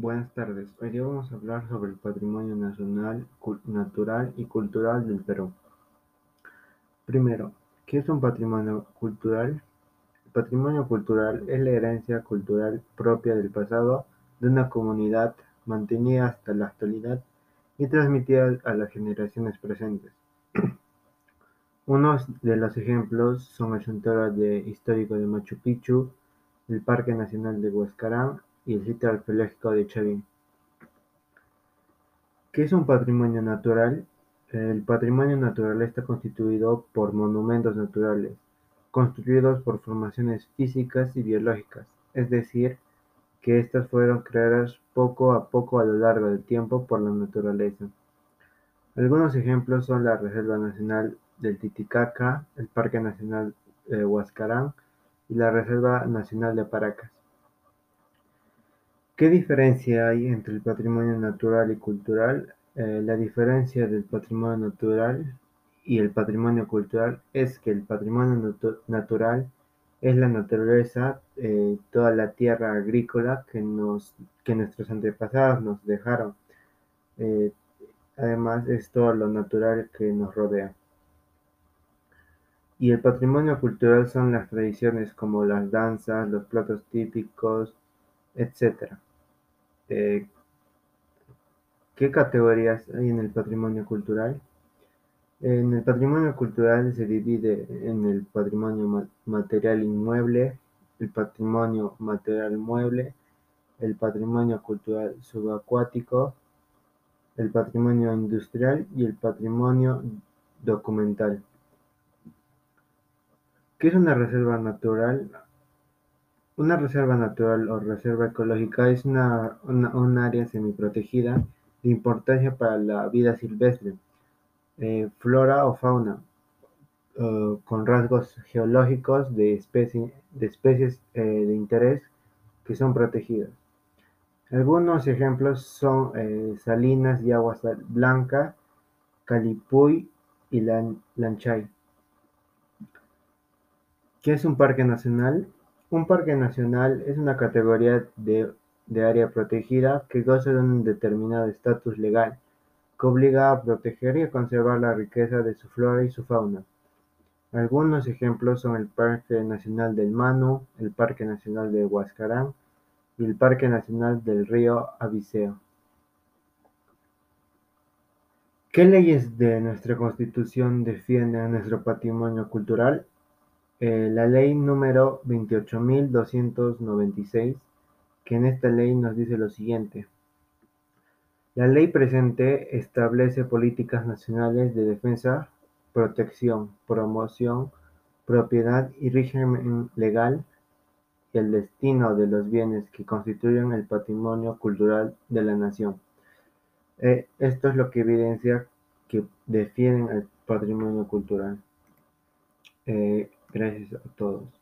Buenas tardes, hoy día vamos a hablar sobre el patrimonio nacional, natural y cultural del Perú. Primero, ¿qué es un patrimonio cultural? El patrimonio cultural es la herencia cultural propia del pasado de una comunidad mantenida hasta la actualidad y transmitida a las generaciones presentes. Unos de los ejemplos son el Santuario Histórico de Machu Picchu, el Parque Nacional de Huascarán y el sitio arqueológico de Chavín. ¿Qué es un patrimonio natural? El patrimonio natural está constituido por monumentos naturales, construidos por formaciones físicas y biológicas, es decir, que éstas fueron creadas poco a poco a lo largo del tiempo por la naturaleza. Algunos ejemplos son la Reserva Nacional del Titicaca, el Parque Nacional de Huascarán y la Reserva Nacional de Paracas. ¿Qué diferencia hay entre el patrimonio natural y cultural? Eh, la diferencia del patrimonio natural y el patrimonio cultural es que el patrimonio natural es la naturaleza, eh, toda la tierra agrícola que, nos, que nuestros antepasados nos dejaron. Eh, además es todo lo natural que nos rodea. Y el patrimonio cultural son las tradiciones como las danzas, los platos típicos, etc. Eh, ¿Qué categorías hay en el patrimonio cultural? En el patrimonio cultural se divide en el patrimonio material inmueble, el patrimonio material mueble, el patrimonio cultural subacuático, el patrimonio industrial y el patrimonio documental. ¿Qué es una reserva natural? Una reserva natural o reserva ecológica es un área semiprotegida de importancia para la vida silvestre, eh, flora o fauna, con rasgos geológicos de, de especies eh, de interés que son protegidas. Algunos ejemplos son eh, Salinas y Agua Blanca, Calipuy y Lanchay. ¿Qué es un parque nacional? Un parque nacional es una categoría de, área protegida que goza de un determinado estatus legal, que obliga a proteger y a conservar la riqueza de su flora y su fauna. Algunos ejemplos son el Parque Nacional del Manu, el Parque Nacional de Huascarán y el Parque Nacional del Río Abiseo. ¿Qué leyes de nuestra Constitución defienden nuestro patrimonio cultural? Eh, la ley número 28.296, que en esta ley nos dice lo siguiente. La ley presente establece políticas nacionales de defensa, protección, promoción, propiedad y régimen legal y el destino de los bienes que constituyen el patrimonio cultural de la nación. Eh, esto es lo que evidencia que defienden el patrimonio cultural. Eh, Gracias a todos.